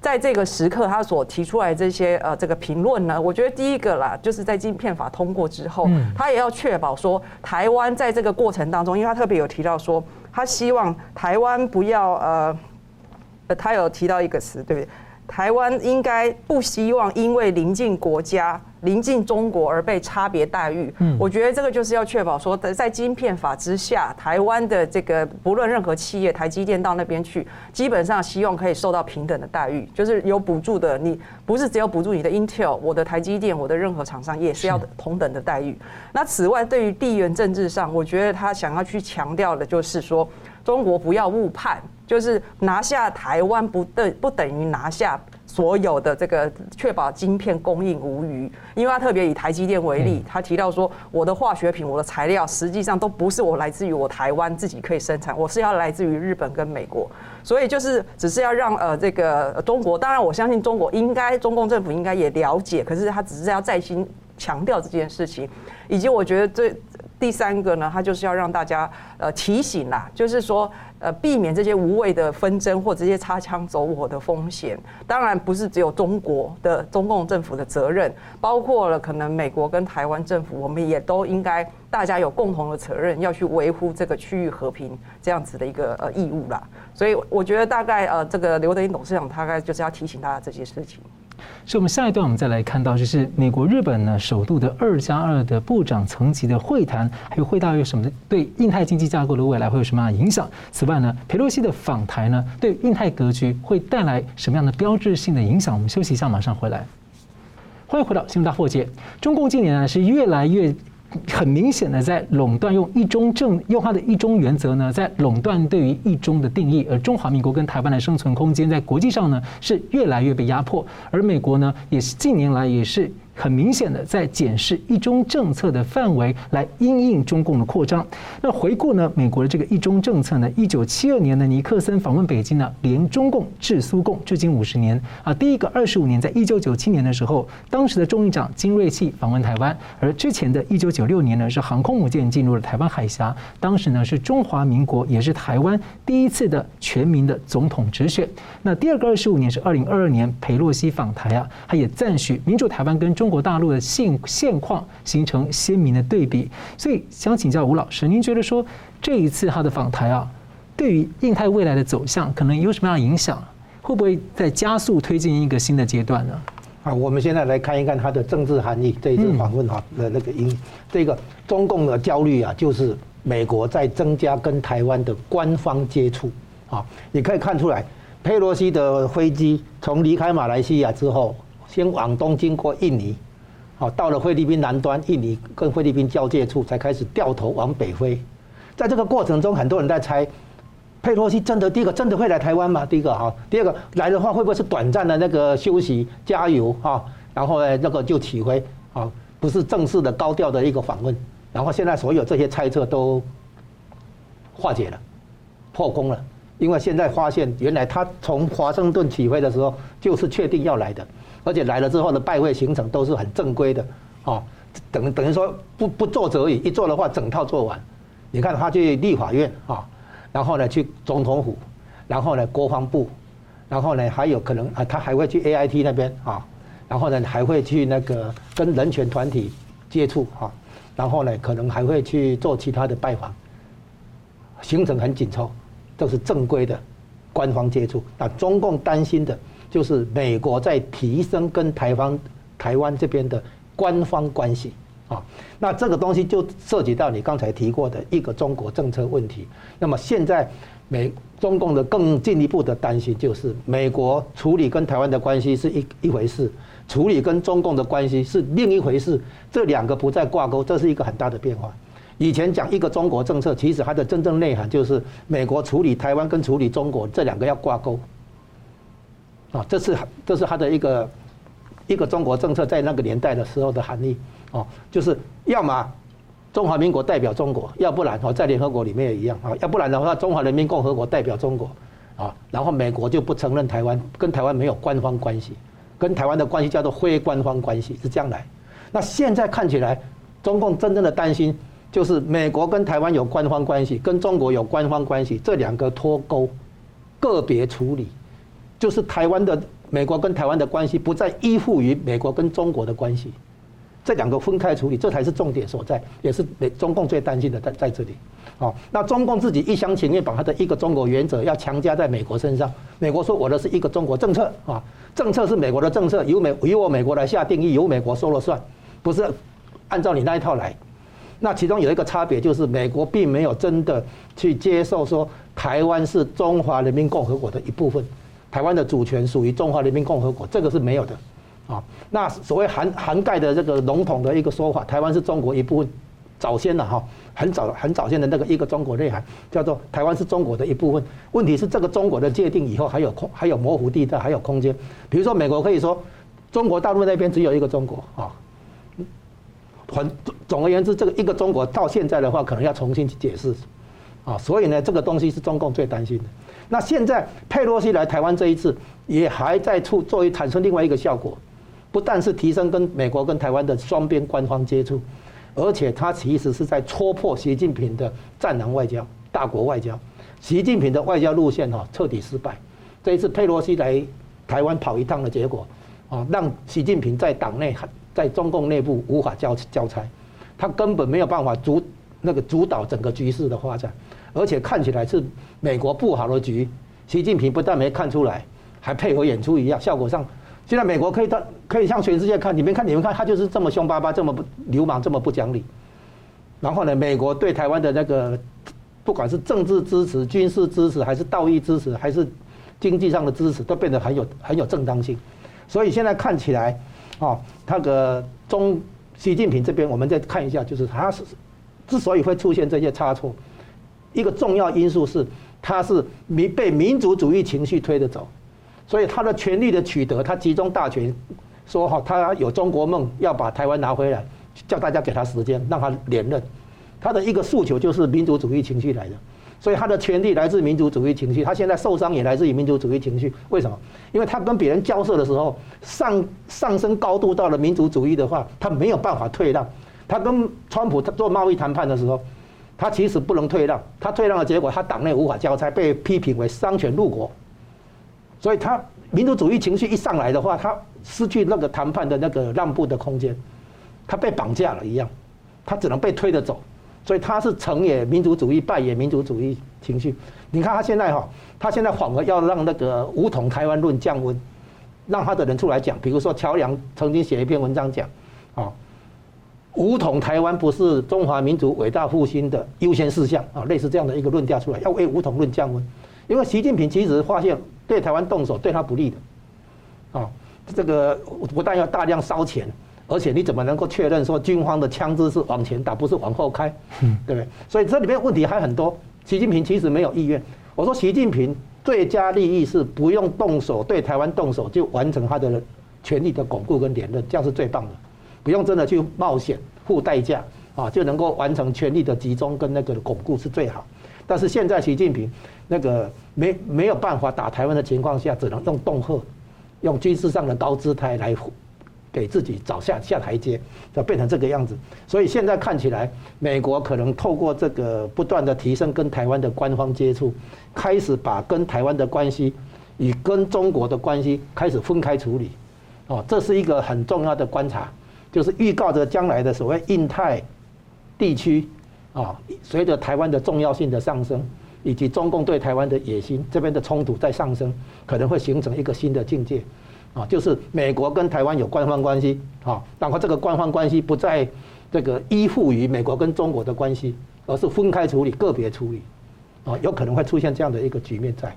在这个时刻，他所提出来这些呃这个评论呢，我觉得第一个啦，就是在晶片法通过之后，他也要确保说台湾在这个过程当中，因为他特别有提到说，他希望台湾不要呃，他有提到一个词，对不对？台湾应该不希望因为邻近国家。临近中国而被差别待遇，嗯，我觉得这个就是要确保说，在晶片法之下，台湾的这个不论任何企业，台积电到那边去，基本上希望可以受到平等的待遇，就是有补助的，你不是只有补助你的 Intel，我的台积电，我的任何厂商也是要同等的待遇。那此外，对于地缘政治上，我觉得他想要去强调的就是说，中国不要误判，就是拿下台湾不等不等于拿下。所有的这个确保晶片供应无虞，因为他特别以台积电为例，他提到说，我的化学品、我的材料实际上都不是我来自于我台湾自己可以生产，我是要来自于日本跟美国，所以就是只是要让呃这个中国，当然我相信中国应该中共政府应该也了解，可是他只是要再新强调这件事情，以及我觉得最第三个呢，他就是要让大家呃提醒啦，就是说呃避免这些无谓的纷争或这些擦枪走火的风险。当然不是只有中国的中共政府的责任，包括了可能美国跟台湾政府，我们也都应该大家有共同的责任，要去维护这个区域和平这样子的一个呃义务啦。所以我觉得大概呃这个刘德英董事长大概就是要提醒大家这些事情。所以，我们下一段我们再来看到，就是美国、日本呢首度的二加二的部长层级的会谈，还有会到有什么对印太经济架构的未来会有什么样的影响？此外呢，佩洛西的访台呢，对印太格局会带来什么样的标志性的影响？我们休息一下，马上回来。欢迎回到新闻大破解。中共近年来是越来越。很明显的，在垄断用一中政，用它的一中原则呢，在垄断对于一中的定义，而中华民国跟台湾的生存空间，在国际上呢，是越来越被压迫，而美国呢，也是近年来也是。很明显的在检视一中政策的范围，来因应中共的扩张。那回顾呢，美国的这个一中政策呢，一九七二年的尼克森访问北京呢，联中共制苏共，至今五十年啊。第一个二十五年，在一九九七年的时候，当时的众议长金瑞气访问台湾，而之前的一九九六年呢，是航空母舰进入了台湾海峡，当时呢是中华民国也是台湾第一次的全民的总统直选。那第二个二十五年是二零二二年裴洛西访台啊，他也赞许民主台湾跟中中国大陆的现现况形成鲜明的对比，所以想请教吴老师，您觉得说这一次他的访台啊，对于印太未来的走向可能有什么样的影响？会不会再加速推进一个新的阶段呢？好，我们现在来看一看它的政治含义。这一次访问哈的那个因，这个中共的焦虑啊，就是美国在增加跟台湾的官方接触啊，你可以看出来，佩洛西的飞机从离开马来西亚之后。先往东经过印尼，好，到了菲律宾南端，印尼跟菲律宾交界处才开始掉头往北飞。在这个过程中，很多人在猜，佩洛西真的第一个真的会来台湾吗？第一个哈，第二个来的话会不会是短暂的那个休息加油哈？然后呢，那个就起飞啊，不是正式的高调的一个访问。然后现在所有这些猜测都化解了，破功了，因为现在发现原来他从华盛顿起飞的时候就是确定要来的。而且来了之后的拜会行程都是很正规的，哦，等等于说不不做则已，一做的话整套做完。你看他去立法院啊，然后呢去总统府，然后呢国防部，然后呢还有可能啊他还会去 AIT 那边啊，然后呢还会去那个跟人权团体接触啊，然后呢可能还会去做其他的拜访，行程很紧凑，都是正规的官方接触。那中共担心的。就是美国在提升跟台湾、台湾这边的官方关系啊，那这个东西就涉及到你刚才提过的一个中国政策问题。那么现在美中共的更进一步的担心就是，美国处理跟台湾的关系是一一回事，处理跟中共的关系是另一回事，这两个不再挂钩，这是一个很大的变化。以前讲一个中国政策，其实它的真正内涵就是美国处理台湾跟处理中国这两个要挂钩。啊，这是这是他的一个一个中国政策在那个年代的时候的含义哦，就是要么中华民国代表中国，要不然哦在联合国里面也一样啊，要不然的话中华人民共和国代表中国啊，然后美国就不承认台湾，跟台湾没有官方关系，跟台湾的关系叫做非官方关系，是这样来。那现在看起来，中共真正的担心就是美国跟台湾有官方关系，跟中国有官方关系，这两个脱钩，个别处理。就是台湾的美国跟台湾的关系不再依附于美国跟中国的关系，这两个分开处理，这才是重点所在，也是美中共最担心的在在这里。哦，那中共自己一厢情愿把他的一个中国原则要强加在美国身上，美国说我的是一个中国政策啊，政策是美国的政策，由美由我美国来下定义，由美国说了算，不是按照你那一套来。那其中有一个差别就是美国并没有真的去接受说台湾是中华人民共和国的一部分。台湾的主权属于中华人民共和国，这个是没有的，啊，那所谓涵涵盖的这个笼统的一个说法，台湾是中国一部分，早先的哈，很早很早先的那个一个中国内涵，叫做台湾是中国的一部分。问题是这个中国的界定以后还有空还有模糊地带，还有空间。比如说美国可以说中国大陆那边只有一个中国啊，很总而言之，这个一个中国到现在的话，可能要重新去解释，啊，所以呢，这个东西是中共最担心的。那现在佩洛西来台湾这一次，也还在处作为产生另外一个效果，不但是提升跟美国跟台湾的双边官方接触，而且他其实是在戳破习近平的战狼外交、大国外交。习近平的外交路线哈彻底失败。这一次佩洛西来台湾跑一趟的结果，啊，让习近平在党内、在中共内部无法交交差，他根本没有办法主那个主导整个局势的发展，而且看起来是美国布好的局，习近平不但没看出来，还配合演出一样，效果上。现在美国可以到可以向全世界看，你们看你们看，他就是这么凶巴巴，这么不流氓，这么不讲理。然后呢，美国对台湾的那个，不管是政治支持、军事支持，还是道义支持，还是经济上的支持，都变得很有很有正当性。所以现在看起来，哦，那个中习近平这边，我们再看一下，就是他是之所以会出现这些差错，一个重要因素是他是民被民族主义情绪推着走。所以他的权力的取得，他集中大权，说哈，他有中国梦，要把台湾拿回来，叫大家给他时间，让他连任。他的一个诉求就是民族主义情绪来的，所以他的权力来自民族主义情绪。他现在受伤也来自于民族主义情绪。为什么？因为他跟别人交涉的时候，上上升高度到了民族主义的话，他没有办法退让。他跟川普做贸易谈判的时候，他其实不能退让。他退让的结果，他党内无法交差，被批评为丧权辱国。所以他民族主义情绪一上来的话，他失去那个谈判的那个让步的空间，他被绑架了一样，他只能被推着走。所以他是成也民族主义，败也民族主义情绪。你看他现在哈，他现在反而要让那个武统台湾论降温，让他的人出来讲。比如说乔梁曾经写一篇文章讲，啊，武统台湾不是中华民族伟大复兴的优先事项啊，类似这样的一个论调出来，要为武统论降温。因为习近平其实发现。对台湾动手对他不利的，啊，这个不但要大量烧钱，而且你怎么能够确认说军方的枪支是往前打，不是往后开，对不对？所以这里面问题还很多。习近平其实没有意愿。我说习近平最佳利益是不用动手对台湾动手就完成他的权力的巩固跟连任，这样是最棒的，不用真的去冒险付代价啊，就能够完成权力的集中跟那个巩固是最好。但是现在习近平那个没没有办法打台湾的情况下，只能用恫吓，用军事上的高姿态来给自己找下下台阶，就变成这个样子。所以现在看起来，美国可能透过这个不断的提升跟台湾的官方接触，开始把跟台湾的关系与跟中国的关系开始分开处理。哦，这是一个很重要的观察，就是预告着将来的所谓印太地区。啊，随着台湾的重要性的上升，以及中共对台湾的野心，这边的冲突在上升，可能会形成一个新的境界。啊，就是美国跟台湾有官方关系，啊，然后这个官方关系不再这个依附于美国跟中国的关系，而是分开处理、个别处理，啊，有可能会出现这样的一个局面在。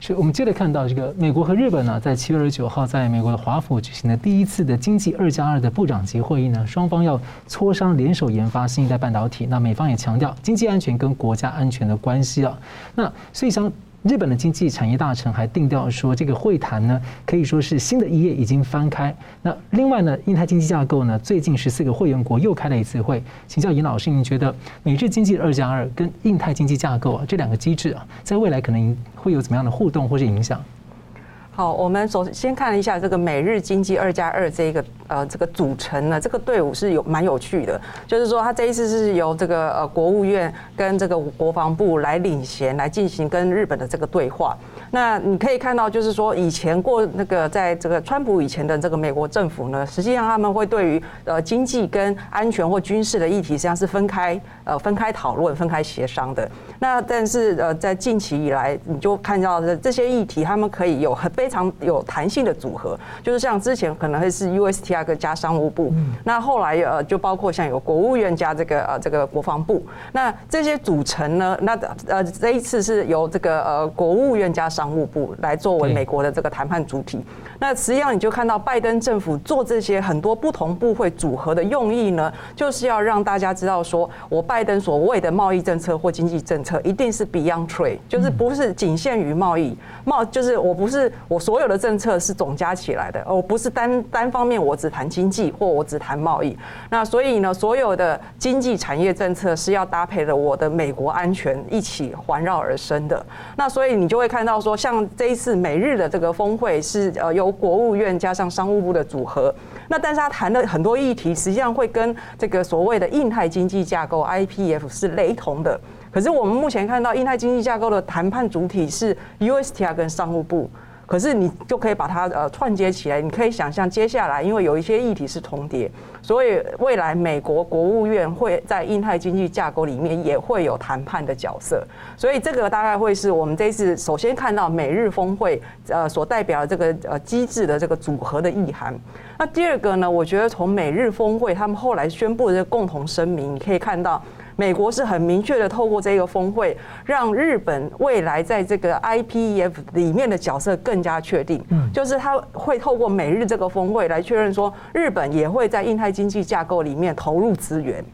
是我们接着看到这个美国和日本呢，在七月二十九号在美国的华府举行的第一次的经济二加二的部长级会议呢，双方要磋商联手研发新一代半导体。那美方也强调经济安全跟国家安全的关系啊。那所以像。日本的经济产业大臣还定调说，这个会谈呢可以说是新的一页已经翻开。那另外呢，印太经济架构呢，最近十四个会员国又开了一次会。请教尹老师，您觉得美日经济二加二跟印太经济架构啊这两个机制啊，在未来可能会有怎么样的互动或是影响？好，我们首先看一下这个美日经济二加二这一个呃这个组成呢，这个队伍是有蛮有趣的，就是说他这一次是由这个呃国务院跟这个国防部来领衔来进行跟日本的这个对话。那你可以看到，就是说以前过那个在这个川普以前的这个美国政府呢，实际上他们会对于呃经济跟安全或军事的议题实际上是分开呃分开讨论、分开协商的。那但是呃在近期以来，你就看到这这些议题，他们可以有很非非常有弹性的组合，就是像之前可能会是 USTR 加商务部，那后来呃就包括像有国务院加这个呃这个国防部，那这些组成呢，那呃这一次是由这个呃国务院加商务部来作为美国的这个谈判主体。那实际上你就看到拜登政府做这些很多不同部会组合的用意呢，就是要让大家知道说，我拜登所谓的贸易政策或经济政策一定是 Beyond Trade，就是不是仅限于贸易贸，就是我不是我。所有的政策是总加起来的，而不是单单方面我只谈经济或我只谈贸易。那所以呢，所有的经济产业政策是要搭配了我的美国安全一起环绕而生的。那所以你就会看到说，像这一次美日的这个峰会是呃由国务院加上商务部的组合。那但是他谈的很多议题，实际上会跟这个所谓的印太经济架构 IPF 是雷同的。可是我们目前看到印太经济架构的谈判主体是 USTR 跟商务部，可是你就可以把它呃串接起来，你可以想象接下来因为有一些议题是重叠，所以未来美国国务院会在印太经济架构里面也会有谈判的角色，所以这个大概会是我们这次首先看到美日峰会呃所代表的这个呃机制的这个组合的意涵。那第二个呢，我觉得从美日峰会他们后来宣布的这个共同声明，你可以看到。美国是很明确的，透过这个峰会，让日本未来在这个 IPEF 里面的角色更加确定。嗯，就是他会透过美日这个峰会来确认说，日本也会在印太经济架构里面投入资源。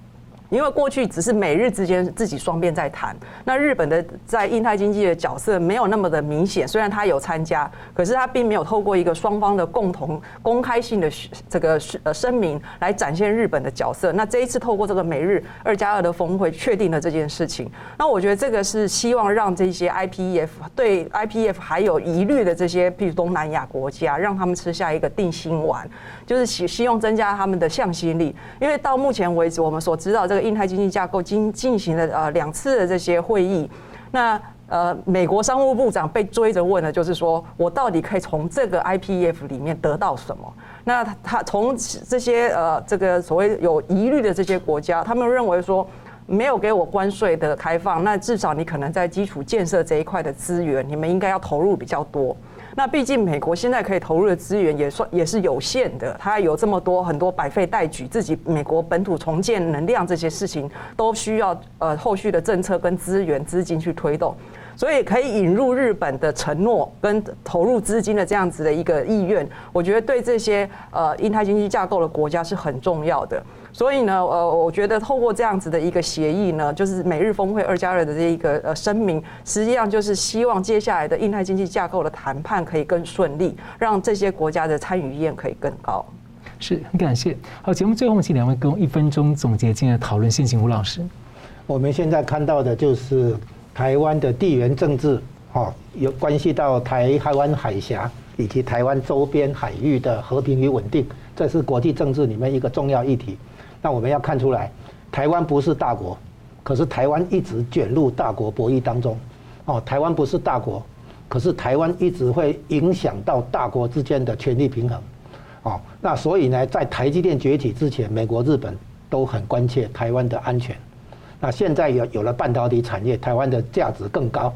因为过去只是美日之间自己双边在谈，那日本的在印太经济的角色没有那么的明显，虽然他有参加，可是他并没有透过一个双方的共同公开性的这个呃声明来展现日本的角色。那这一次透过这个美日二加二的峰会，确定了这件事情。那我觉得这个是希望让这些 IPEF 对 IPEF 还有疑虑的这些，譬如东南亚国家，让他们吃下一个定心丸，就是希希望增加他们的向心力。因为到目前为止，我们所知道这个。印太经济架构经进行了呃两次的这些会议，那呃美国商务部长被追着问的就是说我到底可以从这个 IPF 里面得到什么？那他从这些呃这个所谓有疑虑的这些国家，他们认为说没有给我关税的开放，那至少你可能在基础建设这一块的资源，你们应该要投入比较多。那毕竟美国现在可以投入的资源也算也是有限的，它有这么多很多百废待举，自己美国本土重建能量这些事情都需要呃后续的政策跟资源资金去推动，所以可以引入日本的承诺跟投入资金的这样子的一个意愿，我觉得对这些呃印太经济架构的国家是很重要的。所以呢，呃，我觉得透过这样子的一个协议呢，就是美日峰会二加二的这一个呃声明，实际上就是希望接下来的印太经济架构的谈判可以更顺利，让这些国家的参与意愿可以更高。是很感谢。好，节目最后请两位跟我一分钟总结今天的讨论。先请吴老师。我们现在看到的就是台湾的地缘政治，哈，有关系到台台湾海峡以及台湾周边海域的和平与稳定，这是国际政治里面一个重要议题。那我们要看出来，台湾不是大国，可是台湾一直卷入大国博弈当中。哦，台湾不是大国，可是台湾一直会影响到大国之间的权力平衡。哦，那所以呢，在台积电崛起之前，美国、日本都很关切台湾的安全。那现在有有了半导体产业，台湾的价值更高。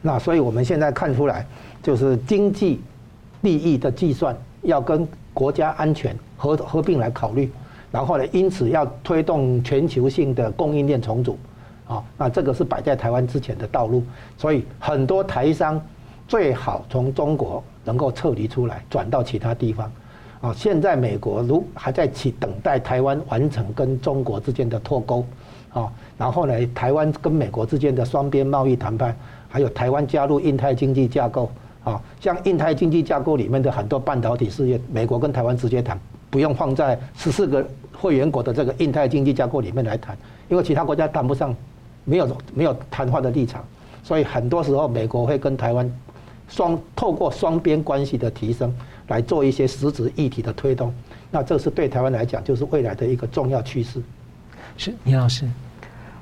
那所以我们现在看出来，就是经济利益的计算要跟国家安全合合并来考虑。然后呢，因此要推动全球性的供应链重组，啊，那这个是摆在台湾之前的道路，所以很多台商最好从中国能够撤离出来，转到其他地方，啊，现在美国如还在起等待台湾完成跟中国之间的脱钩，啊，然后呢，台湾跟美国之间的双边贸易谈判，还有台湾加入印太经济架构，啊，像印太经济架构里面的很多半导体事业，美国跟台湾直接谈，不用放在十四个。会员国的这个印太经济架构里面来谈，因为其他国家谈不上，没有没有谈话的立场，所以很多时候美国会跟台湾双透过双边关系的提升来做一些实质议题的推动，那这是对台湾来讲就是未来的一个重要趋势。是，倪老师。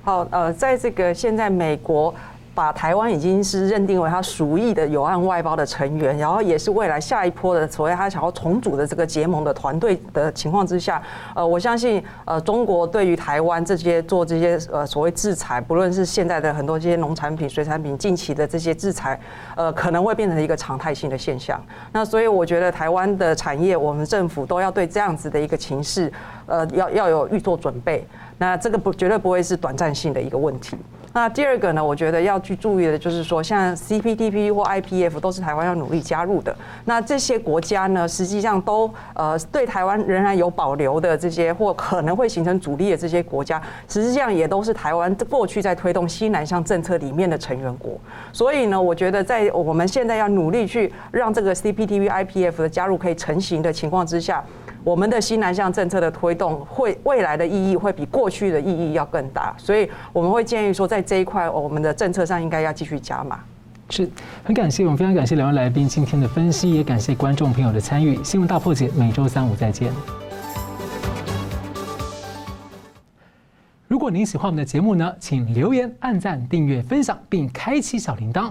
好，呃，在这个现在美国。把台湾已经是认定为他属意的友岸外包的成员，然后也是未来下一波的所谓他想要重组的这个结盟的团队的情况之下，呃，我相信呃，中国对于台湾这些做这些呃所谓制裁，不论是现在的很多这些农产品、水产品，近期的这些制裁，呃，可能会变成一个常态性的现象。那所以我觉得台湾的产业，我们政府都要对这样子的一个情势，呃，要要有预做准备。那这个不绝对不会是短暂性的一个问题。那第二个呢，我觉得要去注意的就是说，像 CPTP 或 IPF 都是台湾要努力加入的。那这些国家呢，实际上都呃对台湾仍然有保留的这些或可能会形成阻力的这些国家，实际上也都是台湾过去在推动西南向政策里面的成员国。所以呢，我觉得在我们现在要努力去让这个 CPTPP、IPF 的加入可以成型的情况之下。我们的新南向政策的推动，会未来的意义会比过去的意义要更大，所以我们会建议说，在这一块，我们的政策上应该要继续加码。是很感谢，我们非常感谢两位来宾今天的分析，也感谢观众朋友的参与。新闻大破解每周三五再见。如果您喜欢我们的节目呢，请留言、按赞、订阅、分享，并开启小铃铛。